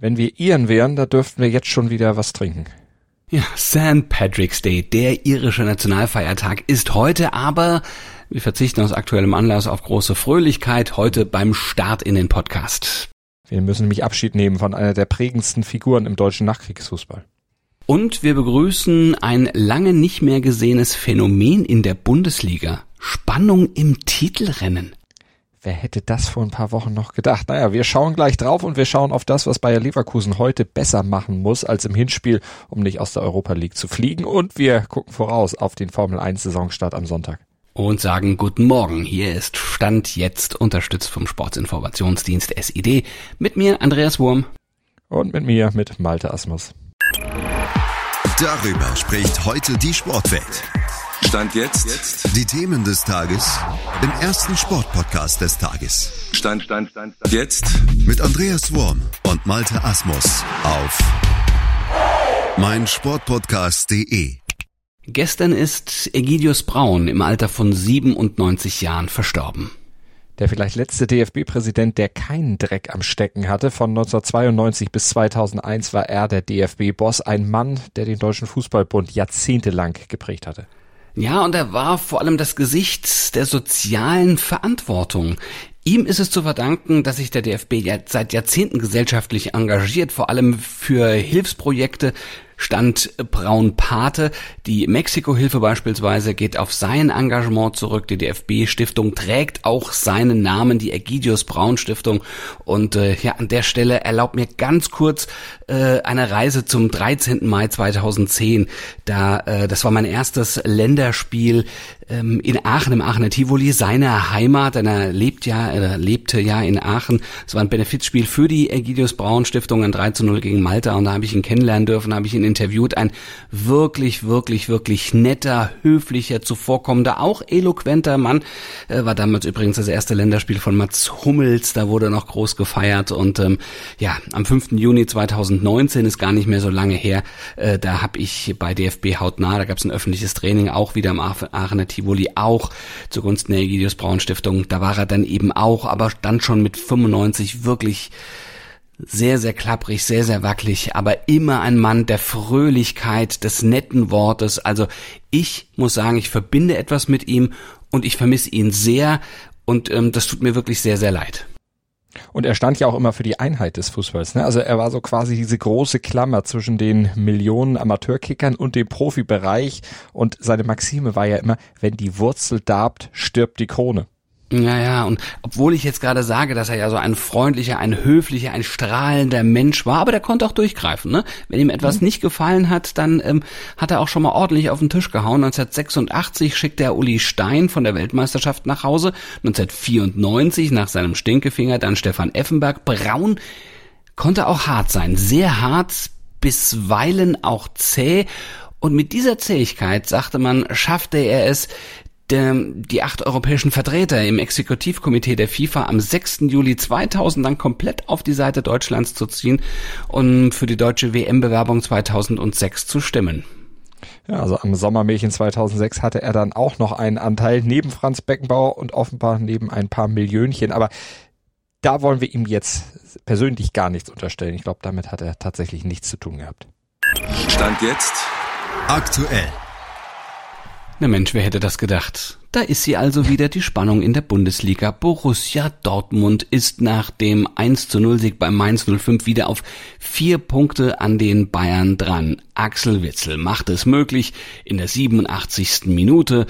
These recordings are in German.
Wenn wir Iren wären, da dürften wir jetzt schon wieder was trinken. Ja, St. Patrick's Day, der irische Nationalfeiertag, ist heute, aber wir verzichten aus aktuellem Anlass auf große Fröhlichkeit heute beim Start in den Podcast. Wir müssen nämlich Abschied nehmen von einer der prägendsten Figuren im deutschen Nachkriegsfußball. Und wir begrüßen ein lange nicht mehr gesehenes Phänomen in der Bundesliga. Spannung im Titelrennen. Wer hätte das vor ein paar Wochen noch gedacht? Naja, wir schauen gleich drauf und wir schauen auf das, was Bayer Leverkusen heute besser machen muss als im Hinspiel, um nicht aus der Europa League zu fliegen. Und wir gucken voraus auf den Formel 1 Saisonstart am Sonntag. Und sagen guten Morgen. Hier ist Stand jetzt unterstützt vom Sportsinformationsdienst SID. Mit mir Andreas Wurm. Und mit mir, mit Malte Asmus. Darüber spricht heute die Sportwelt. Stand jetzt. Die Themen des Tages im ersten Sportpodcast des Tages. Stand, Stand, Stand, Stand. Jetzt. Mit Andreas Worm und Malte Asmus auf meinsportpodcast.de. Gestern ist Egidius Braun im Alter von 97 Jahren verstorben. Der vielleicht letzte DFB-Präsident, der keinen Dreck am Stecken hatte. Von 1992 bis 2001 war er der DFB-Boss, ein Mann, der den Deutschen Fußballbund jahrzehntelang geprägt hatte. Ja, und er war vor allem das Gesicht der sozialen Verantwortung. Ihm ist es zu verdanken, dass sich der DFB seit Jahrzehnten gesellschaftlich engagiert, vor allem für Hilfsprojekte stand Braun Pate. Die Mexiko-Hilfe beispielsweise geht auf sein Engagement zurück. Die DFB-Stiftung trägt auch seinen Namen, die Egidius Braun Stiftung. Und äh, ja, an der Stelle erlaubt mir ganz kurz äh, eine Reise zum 13. Mai 2010. Da, äh, das war mein erstes Länderspiel ähm, in Aachen, im Aachener Tivoli, seiner Heimat. Er lebt ja, er lebte ja in Aachen. Es war ein Benefizspiel für die Egidius Braun Stiftung, ein 3 zu 0 gegen Malta. Und da habe ich ihn kennenlernen dürfen, habe ich ihn interviewt. Ein wirklich, wirklich, wirklich netter, höflicher, zuvorkommender, auch eloquenter Mann. Äh, war damals übrigens das erste Länderspiel von Mats Hummels. Da wurde noch groß gefeiert. Und ähm, ja, am 5. Juni 2019 ist gar nicht mehr so lange her. Äh, da habe ich bei DFB hautnah, da gab es ein öffentliches Training, auch wieder im Aachener Tivoli, auch zugunsten der Egidius Braun Stiftung. Da war er dann eben auch, aber dann schon mit 95 wirklich sehr, sehr klapprig, sehr, sehr wackelig, aber immer ein Mann der Fröhlichkeit, des netten Wortes. Also ich muss sagen, ich verbinde etwas mit ihm und ich vermisse ihn sehr und ähm, das tut mir wirklich sehr, sehr leid. Und er stand ja auch immer für die Einheit des Fußballs. Ne? Also er war so quasi diese große Klammer zwischen den Millionen Amateurkickern und dem Profibereich. Und seine Maxime war ja immer, wenn die Wurzel darbt, stirbt die Krone. Ja, ja, und obwohl ich jetzt gerade sage, dass er ja so ein freundlicher, ein höflicher, ein strahlender Mensch war, aber der konnte auch durchgreifen, ne? Wenn ihm etwas mhm. nicht gefallen hat, dann ähm, hat er auch schon mal ordentlich auf den Tisch gehauen. 1986 schickte er Uli Stein von der Weltmeisterschaft nach Hause, 1994 nach seinem Stinkefinger dann Stefan Effenberg. Braun konnte auch hart sein, sehr hart, bisweilen auch zäh und mit dieser Zähigkeit, sagte man, schaffte er es, der, die acht europäischen Vertreter im Exekutivkomitee der FIFA am 6. Juli 2000 dann komplett auf die Seite Deutschlands zu ziehen und für die deutsche WM-Bewerbung 2006 zu stimmen. Ja, also am Sommermärchen 2006 hatte er dann auch noch einen Anteil neben Franz Beckenbauer und offenbar neben ein paar Millionchen. Aber da wollen wir ihm jetzt persönlich gar nichts unterstellen. Ich glaube, damit hat er tatsächlich nichts zu tun gehabt. Stand jetzt aktuell. Na Mensch, wer hätte das gedacht? Da ist sie also wieder, die Spannung in der Bundesliga. Borussia Dortmund ist nach dem 1 zu 0 Sieg beim Mainz 05 wieder auf vier Punkte an den Bayern dran. Axel Witzel macht es möglich in der 87. Minute.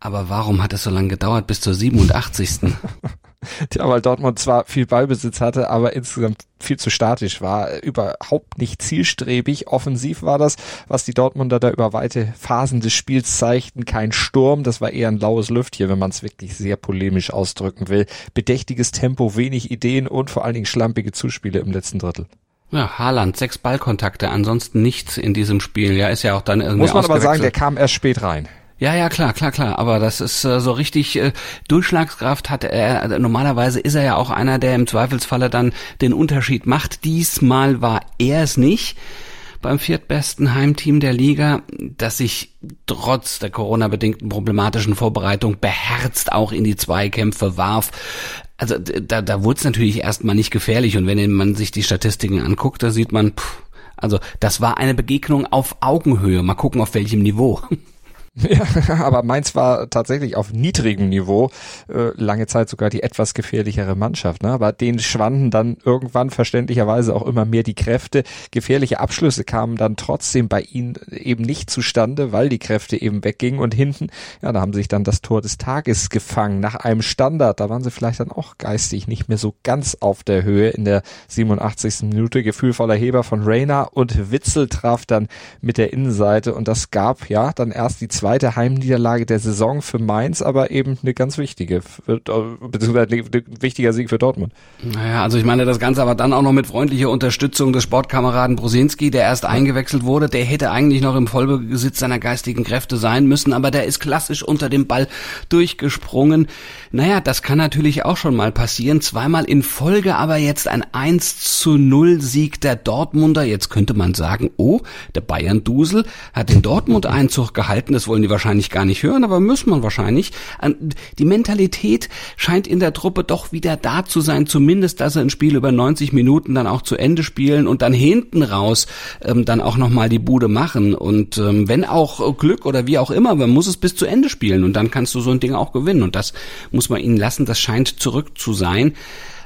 Aber warum hat es so lange gedauert bis zur 87.? Weil Dortmund zwar viel Ballbesitz hatte, aber insgesamt viel zu statisch war, überhaupt nicht zielstrebig. Offensiv war das, was die Dortmunder da über weite Phasen des Spiels zeigten. Kein Sturm, das war eher ein laues Lüftchen, wenn man es wirklich sehr polemisch ausdrücken will. Bedächtiges Tempo, wenig Ideen und vor allen Dingen schlampige Zuspiele im letzten Drittel. Ja, Haaland, sechs Ballkontakte, ansonsten nichts in diesem Spiel. Ja, ist ja auch dann irgendwie Muss man aber sagen, der kam erst spät rein. Ja, ja, klar, klar, klar. Aber das ist äh, so richtig äh, Durchschlagskraft hat er. Normalerweise ist er ja auch einer, der im Zweifelsfalle dann den Unterschied macht. Diesmal war er es nicht beim viertbesten Heimteam der Liga, das sich trotz der Corona-bedingten problematischen Vorbereitung beherzt auch in die Zweikämpfe warf. Also da, da wurde es natürlich erstmal nicht gefährlich und wenn man sich die Statistiken anguckt, da sieht man, pff, also das war eine Begegnung auf Augenhöhe. Mal gucken, auf welchem Niveau. Ja, aber Mainz war tatsächlich auf niedrigem Niveau, äh, lange Zeit sogar die etwas gefährlichere Mannschaft. Ne? Aber denen schwanden dann irgendwann verständlicherweise auch immer mehr die Kräfte. Gefährliche Abschlüsse kamen dann trotzdem bei ihnen eben nicht zustande, weil die Kräfte eben weggingen. Und hinten, ja, da haben sie sich dann das Tor des Tages gefangen. Nach einem Standard, da waren sie vielleicht dann auch geistig nicht mehr so ganz auf der Höhe in der 87. Minute. Gefühlvoller Heber von Rayner und Witzel traf dann mit der Innenseite. Und das gab ja dann erst die zwei zweite Heimniederlage der Saison für Mainz, aber eben eine ganz wichtige, beziehungsweise ein wichtiger Sieg für Dortmund. Naja, also ich meine, das Ganze aber dann auch noch mit freundlicher Unterstützung des Sportkameraden Brosinski, der erst eingewechselt wurde. Der hätte eigentlich noch im Vollbesitz seiner geistigen Kräfte sein müssen, aber der ist klassisch unter dem Ball durchgesprungen. Naja, das kann natürlich auch schon mal passieren. Zweimal in Folge, aber jetzt ein 1 zu 0 Sieg der Dortmunder. Jetzt könnte man sagen, oh, der Bayern-Dusel hat den Dortmund-Einzug gehalten. Das wollen die wahrscheinlich gar nicht hören, aber muss man wahrscheinlich. Die Mentalität scheint in der Truppe doch wieder da zu sein, zumindest, dass sie ein Spiel über 90 Minuten dann auch zu Ende spielen und dann hinten raus ähm, dann auch nochmal die Bude machen. Und ähm, wenn auch Glück oder wie auch immer, man muss es bis zu Ende spielen und dann kannst du so ein Ding auch gewinnen. Und das muss man ihnen lassen, das scheint zurück zu sein.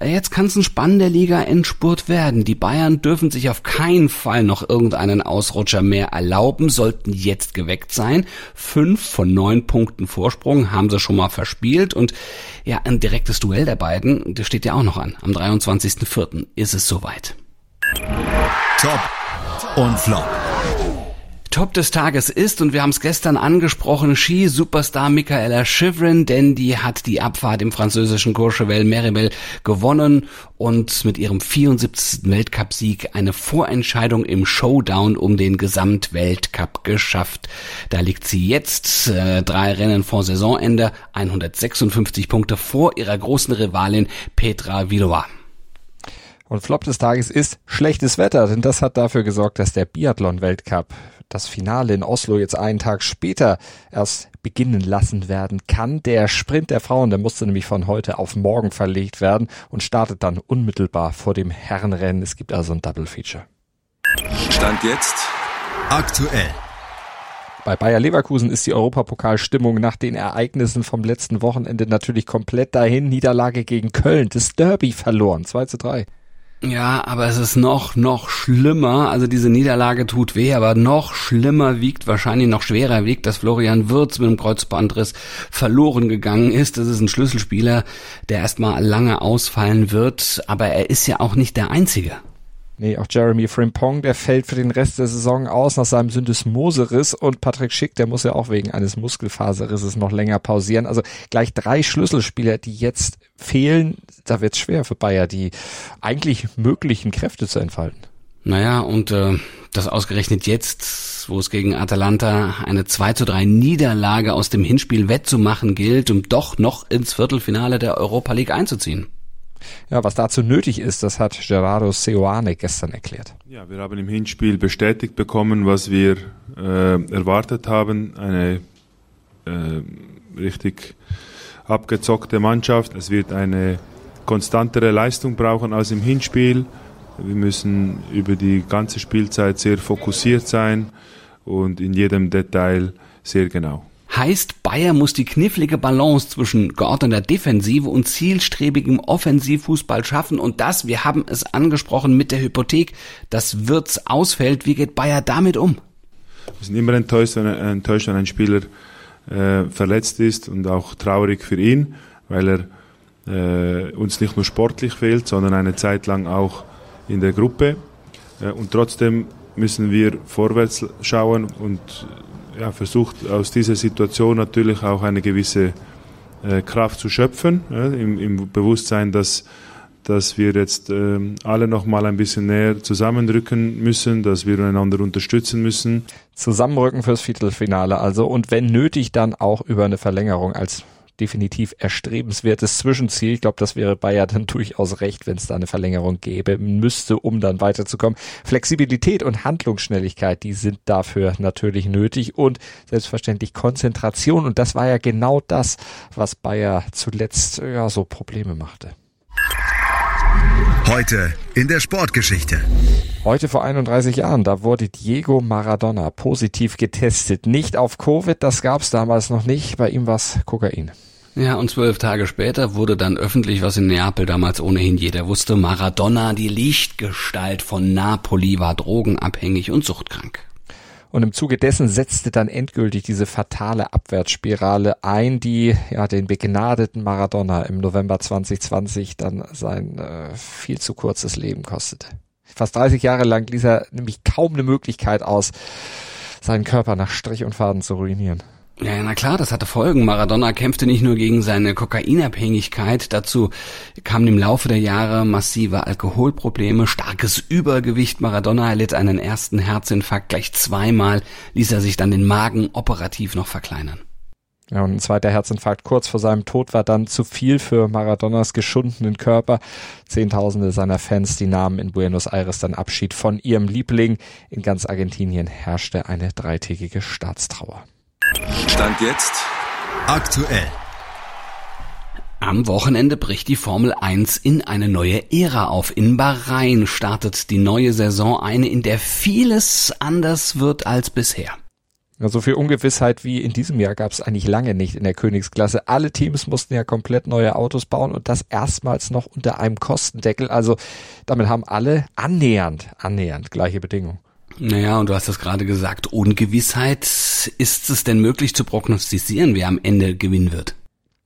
Jetzt kann es ein spannender Liga-Endspurt werden. Die Bayern dürfen sich auf keinen Fall noch irgendeinen Ausrutscher mehr erlauben, sollten jetzt geweckt sein. Fünf von neun Punkten Vorsprung haben sie schon mal verspielt und ja, ein direktes Duell der beiden, das steht ja auch noch an. Am 23.04. ist es soweit. Top und Flop. Top des Tages ist, und wir haben es gestern angesprochen, Ski-Superstar Michaela Schifrin, denn die hat die Abfahrt im französischen Courchevel Meribel gewonnen und mit ihrem 74. Weltcupsieg eine Vorentscheidung im Showdown um den Gesamtweltcup geschafft. Da liegt sie jetzt äh, drei Rennen vor Saisonende, 156 Punkte vor ihrer großen Rivalin Petra Villova. Und Flop des Tages ist schlechtes Wetter, denn das hat dafür gesorgt, dass der Biathlon-Weltcup das Finale in Oslo jetzt einen Tag später erst beginnen lassen werden kann. Der Sprint der Frauen, der musste nämlich von heute auf morgen verlegt werden und startet dann unmittelbar vor dem Herrenrennen. Es gibt also ein Double Feature. Stand jetzt aktuell. Bei Bayer Leverkusen ist die Europapokalstimmung nach den Ereignissen vom letzten Wochenende natürlich komplett dahin. Niederlage gegen Köln, das Derby verloren, 2 zu 3. Ja, aber es ist noch, noch schlimmer. Also diese Niederlage tut weh, aber noch schlimmer wiegt, wahrscheinlich noch schwerer wiegt, dass Florian Wirz mit dem Kreuzbandriss verloren gegangen ist. Das ist ein Schlüsselspieler, der erstmal lange ausfallen wird, aber er ist ja auch nicht der Einzige. Nee, auch Jeremy Frimpong, der fällt für den Rest der Saison aus nach seinem Syndesmoseriss und Patrick Schick, der muss ja auch wegen eines Muskelfaserrisses noch länger pausieren. Also gleich drei Schlüsselspieler, die jetzt fehlen, da wird es schwer für Bayer, die eigentlich möglichen Kräfte zu entfalten. Naja, und äh, das ausgerechnet jetzt, wo es gegen Atalanta eine 2 zu 3 Niederlage aus dem Hinspiel wettzumachen gilt, um doch noch ins Viertelfinale der Europa League einzuziehen. Ja, was dazu nötig ist, das hat Gerardo Seoane gestern erklärt. Ja, wir haben im Hinspiel bestätigt bekommen, was wir äh, erwartet haben. Eine äh, richtig abgezockte Mannschaft. Es wird eine konstantere Leistung brauchen als im Hinspiel. Wir müssen über die ganze Spielzeit sehr fokussiert sein und in jedem Detail sehr genau. Heißt, Bayer muss die knifflige Balance zwischen geordneter Defensive und zielstrebigem Offensivfußball schaffen und das, wir haben es angesprochen mit der Hypothek, das wird's ausfällt. Wie geht Bayer damit um? Wir sind immer enttäuscht, wenn, enttäuscht, wenn ein Spieler äh, verletzt ist und auch traurig für ihn, weil er äh, uns nicht nur sportlich fehlt, sondern eine Zeit lang auch in der Gruppe. Äh, und trotzdem müssen wir vorwärts schauen und ja, versucht aus dieser Situation natürlich auch eine gewisse äh, Kraft zu schöpfen, ja, im, im, Bewusstsein, dass, dass wir jetzt äh, alle noch mal ein bisschen näher zusammenrücken müssen, dass wir einander unterstützen müssen. Zusammenrücken fürs Viertelfinale also und wenn nötig dann auch über eine Verlängerung als definitiv erstrebenswertes Zwischenziel. Ich glaube, das wäre Bayer dann durchaus recht, wenn es da eine Verlängerung gäbe, müsste, um dann weiterzukommen. Flexibilität und Handlungsschnelligkeit, die sind dafür natürlich nötig und selbstverständlich Konzentration. Und das war ja genau das, was Bayer zuletzt ja so Probleme machte. Heute in der Sportgeschichte. Heute vor 31 Jahren, da wurde Diego Maradona positiv getestet. Nicht auf Covid, das gab es damals noch nicht. Bei ihm war es Kokain. Ja, und zwölf Tage später wurde dann öffentlich, was in Neapel damals ohnehin jeder wusste, Maradona, die Lichtgestalt von Napoli, war drogenabhängig und suchtkrank. Und im Zuge dessen setzte dann endgültig diese fatale Abwärtsspirale ein, die ja den begnadeten Maradona im November 2020 dann sein äh, viel zu kurzes Leben kostete. Fast 30 Jahre lang ließ er nämlich kaum eine Möglichkeit aus, seinen Körper nach Strich und Faden zu ruinieren. Ja, na klar, das hatte Folgen. Maradona kämpfte nicht nur gegen seine Kokainabhängigkeit, dazu kamen im Laufe der Jahre massive Alkoholprobleme, starkes Übergewicht. Maradona erlitt einen ersten Herzinfarkt gleich zweimal, ließ er sich dann den Magen operativ noch verkleinern. Ja, und ein zweiter Herzinfarkt kurz vor seinem Tod war dann zu viel für Maradonas geschundenen Körper. Zehntausende seiner Fans, die nahmen in Buenos Aires dann Abschied von ihrem Liebling. In ganz Argentinien herrschte eine dreitägige Staatstrauer. Stand jetzt Aktuell. Am Wochenende bricht die Formel 1 in eine neue Ära auf. In Bahrain startet die neue Saison eine, in der vieles anders wird als bisher. So viel Ungewissheit wie in diesem Jahr gab es eigentlich lange nicht in der Königsklasse. Alle Teams mussten ja komplett neue Autos bauen und das erstmals noch unter einem Kostendeckel. Also damit haben alle annähernd, annähernd gleiche Bedingungen. Naja, und du hast es gerade gesagt, Ungewissheit. Ist es denn möglich zu prognostizieren, wer am Ende gewinnen wird?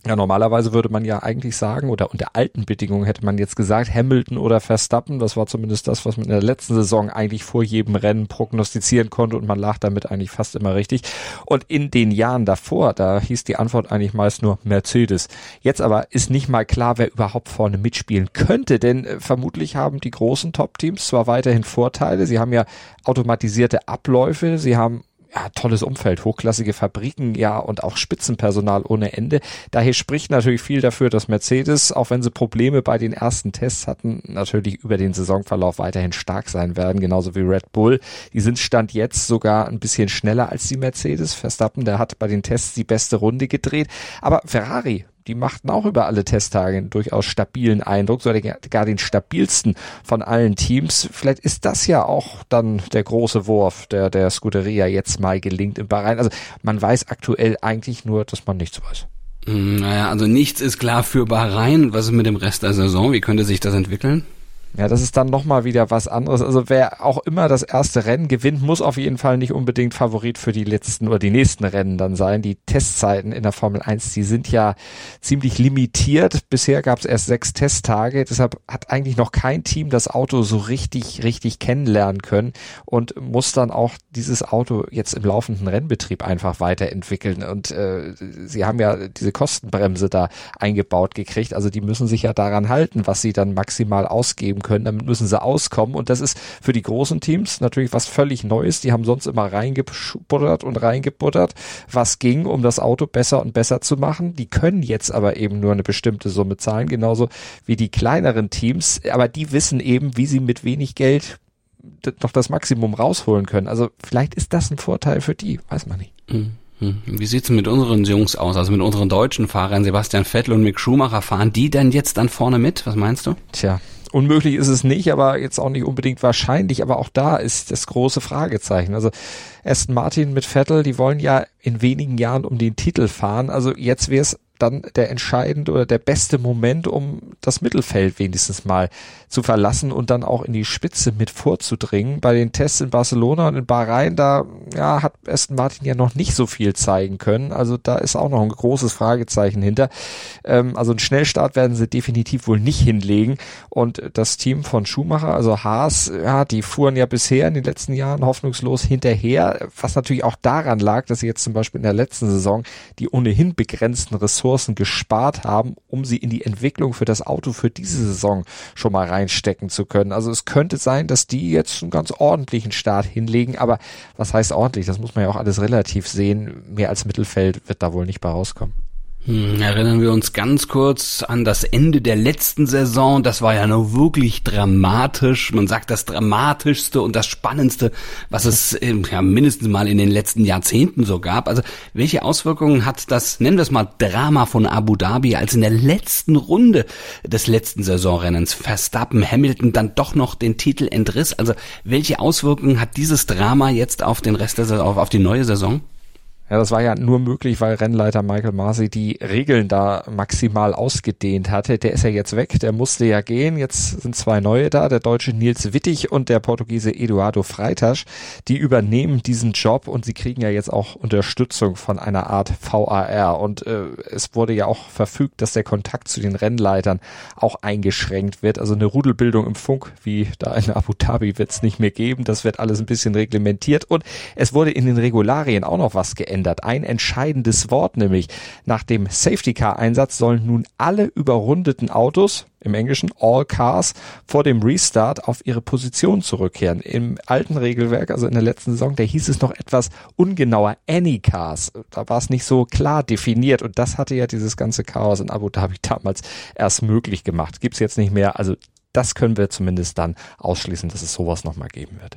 Ja, normalerweise würde man ja eigentlich sagen, oder unter alten Bedingungen hätte man jetzt gesagt, Hamilton oder Verstappen, das war zumindest das, was man in der letzten Saison eigentlich vor jedem Rennen prognostizieren konnte und man lag damit eigentlich fast immer richtig. Und in den Jahren davor, da hieß die Antwort eigentlich meist nur Mercedes. Jetzt aber ist nicht mal klar, wer überhaupt vorne mitspielen könnte, denn äh, vermutlich haben die großen Top-Teams zwar weiterhin Vorteile, sie haben ja automatisierte Abläufe, sie haben ja, tolles Umfeld, hochklassige Fabriken, ja, und auch Spitzenpersonal ohne Ende. Daher spricht natürlich viel dafür, dass Mercedes, auch wenn sie Probleme bei den ersten Tests hatten, natürlich über den Saisonverlauf weiterhin stark sein werden, genauso wie Red Bull. Die sind Stand jetzt sogar ein bisschen schneller als die Mercedes. Verstappen, der hat bei den Tests die beste Runde gedreht. Aber Ferrari, die machten auch über alle Testtage einen durchaus stabilen Eindruck, sogar den stabilsten von allen Teams. Vielleicht ist das ja auch dann der große Wurf, der der Scuderia jetzt mal gelingt im Bahrain. Also man weiß aktuell eigentlich nur, dass man nichts weiß. Hm, naja, also nichts ist klar für Bahrain. Was ist mit dem Rest der Saison? Wie könnte sich das entwickeln? Ja, das ist dann nochmal wieder was anderes. Also wer auch immer das erste Rennen gewinnt, muss auf jeden Fall nicht unbedingt Favorit für die letzten oder die nächsten Rennen dann sein. Die Testzeiten in der Formel 1, die sind ja ziemlich limitiert. Bisher gab es erst sechs Testtage. Deshalb hat eigentlich noch kein Team das Auto so richtig, richtig kennenlernen können und muss dann auch dieses Auto jetzt im laufenden Rennbetrieb einfach weiterentwickeln. Und äh, sie haben ja diese Kostenbremse da eingebaut gekriegt. Also die müssen sich ja daran halten, was sie dann maximal ausgeben können. Damit müssen sie auskommen. Und das ist für die großen Teams natürlich was völlig Neues. Die haben sonst immer reingebuttert und reingebuttert, was ging, um das Auto besser und besser zu machen. Die können jetzt aber eben nur eine bestimmte Summe zahlen, genauso wie die kleineren Teams. Aber die wissen eben, wie sie mit wenig Geld noch das Maximum rausholen können. Also vielleicht ist das ein Vorteil für die, weiß man nicht. Mhm. Wie sieht's mit unseren Jungs aus, also mit unseren deutschen Fahrern, Sebastian Vettel und Mick Schumacher, fahren die denn jetzt dann vorne mit? Was meinst du? Tja, Unmöglich ist es nicht, aber jetzt auch nicht unbedingt wahrscheinlich. Aber auch da ist das große Fragezeichen. Also Aston Martin mit Vettel, die wollen ja in wenigen Jahren um den Titel fahren. Also jetzt wäre es dann der entscheidende oder der beste Moment, um das Mittelfeld wenigstens mal zu verlassen und dann auch in die Spitze mit vorzudringen. Bei den Tests in Barcelona und in Bahrain, da ja, hat Aston Martin ja noch nicht so viel zeigen können. Also da ist auch noch ein großes Fragezeichen hinter. Ähm, also einen Schnellstart werden sie definitiv wohl nicht hinlegen. Und das Team von Schumacher, also Haas, ja, die fuhren ja bisher in den letzten Jahren hoffnungslos hinterher, was natürlich auch daran lag, dass sie jetzt zum Beispiel in der letzten Saison die ohnehin begrenzten Ressourcen gespart haben, um sie in die Entwicklung für das Auto für diese Saison schon mal reinstecken zu können. Also es könnte sein, dass die jetzt einen ganz ordentlichen Start hinlegen, aber was heißt ordentlich? Das muss man ja auch alles relativ sehen. Mehr als Mittelfeld wird da wohl nicht bei rauskommen. Hm, erinnern wir uns ganz kurz an das Ende der letzten Saison. Das war ja nur wirklich dramatisch. Man sagt das dramatischste und das spannendste, was es ähm, ja, mindestens mal in den letzten Jahrzehnten so gab. Also welche Auswirkungen hat das, nennen wir es mal Drama von Abu Dhabi, als in der letzten Runde des letzten Saisonrennens Verstappen Hamilton dann doch noch den Titel entriss? Also welche Auswirkungen hat dieses Drama jetzt auf den Rest der Saison, auf die neue Saison? Ja, das war ja nur möglich, weil Rennleiter Michael Masi die Regeln da maximal ausgedehnt hatte. Der ist ja jetzt weg, der musste ja gehen. Jetzt sind zwei neue da, der deutsche Nils Wittig und der Portugiese Eduardo Freitasch. Die übernehmen diesen Job und sie kriegen ja jetzt auch Unterstützung von einer Art VAR. Und äh, es wurde ja auch verfügt, dass der Kontakt zu den Rennleitern auch eingeschränkt wird. Also eine Rudelbildung im Funk, wie da in Abu Dhabi, wird es nicht mehr geben. Das wird alles ein bisschen reglementiert. Und es wurde in den Regularien auch noch was geändert geändert. Ein entscheidendes Wort nämlich. Nach dem Safety Car Einsatz sollen nun alle überrundeten Autos, im Englischen All Cars, vor dem Restart auf ihre Position zurückkehren. Im alten Regelwerk, also in der letzten Saison, da hieß es noch etwas ungenauer Any Cars. Da war es nicht so klar definiert und das hatte ja dieses ganze Chaos in Abu Dhabi damals erst möglich gemacht. Gibt's jetzt nicht mehr. Also das können wir zumindest dann ausschließen, dass es sowas nochmal geben wird.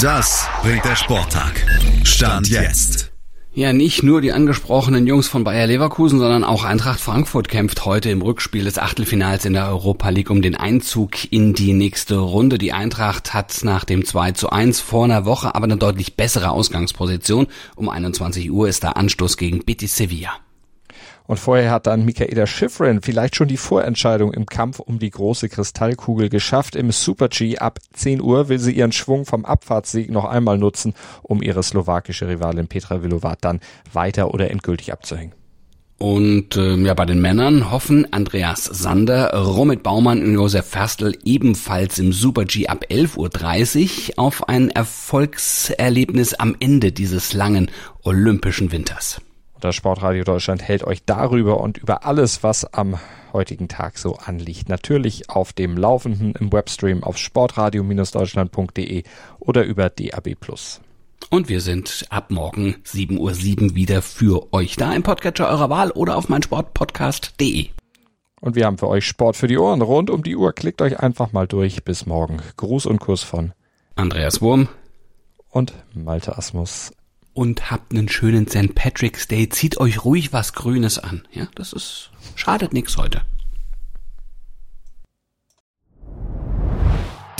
Das bringt der Sporttag. Stand jetzt. Ja, nicht nur die angesprochenen Jungs von Bayer Leverkusen, sondern auch Eintracht Frankfurt kämpft heute im Rückspiel des Achtelfinals in der Europa League um den Einzug in die nächste Runde. Die Eintracht hat nach dem 2 zu 1 vor einer Woche aber eine deutlich bessere Ausgangsposition. Um 21 Uhr ist der Anstoß gegen Betis Sevilla. Und vorher hat dann Michaela Schifrin vielleicht schon die Vorentscheidung im Kampf um die große Kristallkugel geschafft. Im Super G ab 10 Uhr will sie ihren Schwung vom Abfahrtssieg noch einmal nutzen, um ihre slowakische Rivalin Petra Vilovat dann weiter oder endgültig abzuhängen. Und äh, ja, bei den Männern hoffen Andreas Sander, Romit Baumann und Josef Ferstl ebenfalls im Super G ab 11.30 Uhr auf ein Erfolgserlebnis am Ende dieses langen olympischen Winters. Das Sportradio Deutschland hält euch darüber und über alles, was am heutigen Tag so anliegt. Natürlich auf dem Laufenden im Webstream auf sportradio-deutschland.de oder über DAB+. Und wir sind ab morgen 7.07 Uhr wieder für euch da im Podcatcher eurer Wahl oder auf meinsportpodcast.de. Und wir haben für euch Sport für die Ohren rund um die Uhr. Klickt euch einfach mal durch. Bis morgen. Gruß und Kuss von Andreas Wurm und Malte Asmus und habt einen schönen St. Patrick's Day. Zieht euch ruhig was Grünes an. Ja, das ist, schadet nichts heute.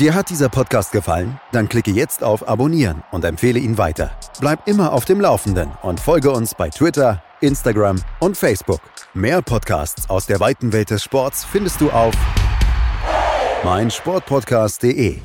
Dir hat dieser Podcast gefallen? Dann klicke jetzt auf Abonnieren und empfehle ihn weiter. Bleib immer auf dem Laufenden und folge uns bei Twitter, Instagram und Facebook. Mehr Podcasts aus der weiten Welt des Sports findest du auf meinsportpodcast.de.